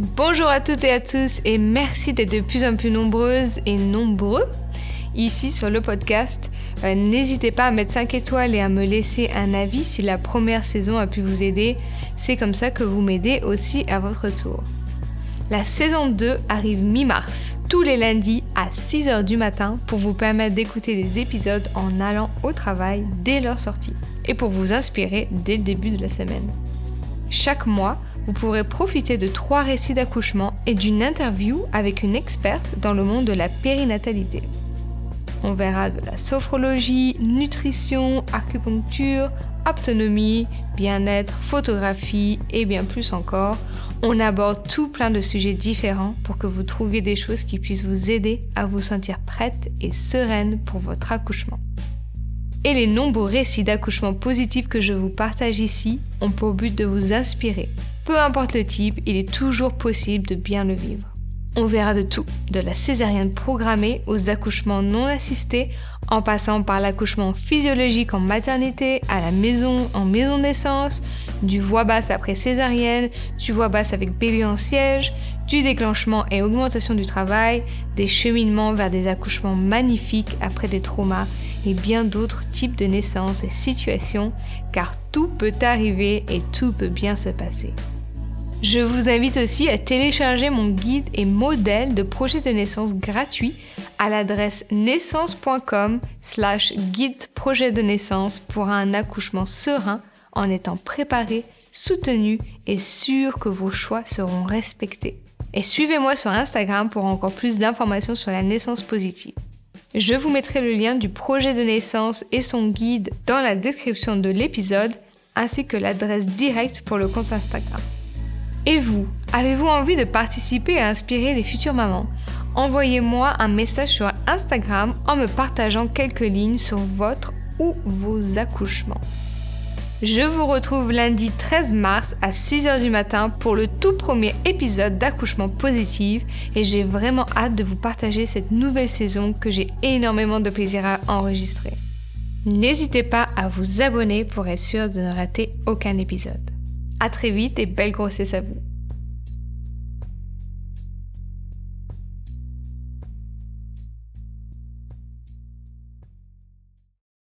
Bonjour à toutes et à tous et merci d'être de plus en plus nombreuses et nombreux ici sur le podcast. Euh, n'hésitez pas à mettre 5 étoiles et à me laisser un avis si la première saison a pu vous aider. C'est comme ça que vous m'aidez aussi à votre tour. La saison 2 arrive mi-mars, tous les lundis à 6h du matin pour vous permettre d'écouter les épisodes en allant au travail dès leur sortie et pour vous inspirer dès le début de la semaine. Chaque mois, vous pourrez profiter de trois récits d'accouchement et d'une interview avec une experte dans le monde de la périnatalité. On verra de la sophrologie, nutrition, acupuncture, autonomie, bien-être, photographie et bien plus encore. On aborde tout plein de sujets différents pour que vous trouviez des choses qui puissent vous aider à vous sentir prête et sereine pour votre accouchement. Et les nombreux récits d'accouchement positifs que je vous partage ici ont pour but de vous inspirer peu importe le type, il est toujours possible de bien le vivre. On verra de tout, de la césarienne programmée aux accouchements non assistés, en passant par l'accouchement physiologique en maternité, à la maison, en maison naissance, du voix basse après césarienne, du voix basse avec bébé en siège, du déclenchement et augmentation du travail, des cheminements vers des accouchements magnifiques après des traumas et bien d'autres types de naissances et situations, car tout peut arriver et tout peut bien se passer. Je vous invite aussi à télécharger mon guide et modèle de projet de naissance gratuit à l'adresse naissance.com slash guide projet de naissance pour un accouchement serein en étant préparé, soutenu et sûr que vos choix seront respectés. Et suivez-moi sur Instagram pour encore plus d'informations sur la naissance positive. Je vous mettrai le lien du projet de naissance et son guide dans la description de l'épisode ainsi que l'adresse directe pour le compte Instagram. Et vous, avez-vous envie de participer et inspirer les futures mamans? Envoyez-moi un message sur Instagram en me partageant quelques lignes sur votre ou vos accouchements. Je vous retrouve lundi 13 mars à 6h du matin pour le tout premier épisode d'accouchement positif et j'ai vraiment hâte de vous partager cette nouvelle saison que j'ai énormément de plaisir à enregistrer. N'hésitez pas à vous abonner pour être sûr de ne rater aucun épisode. A très vite et belle grossesse à vous.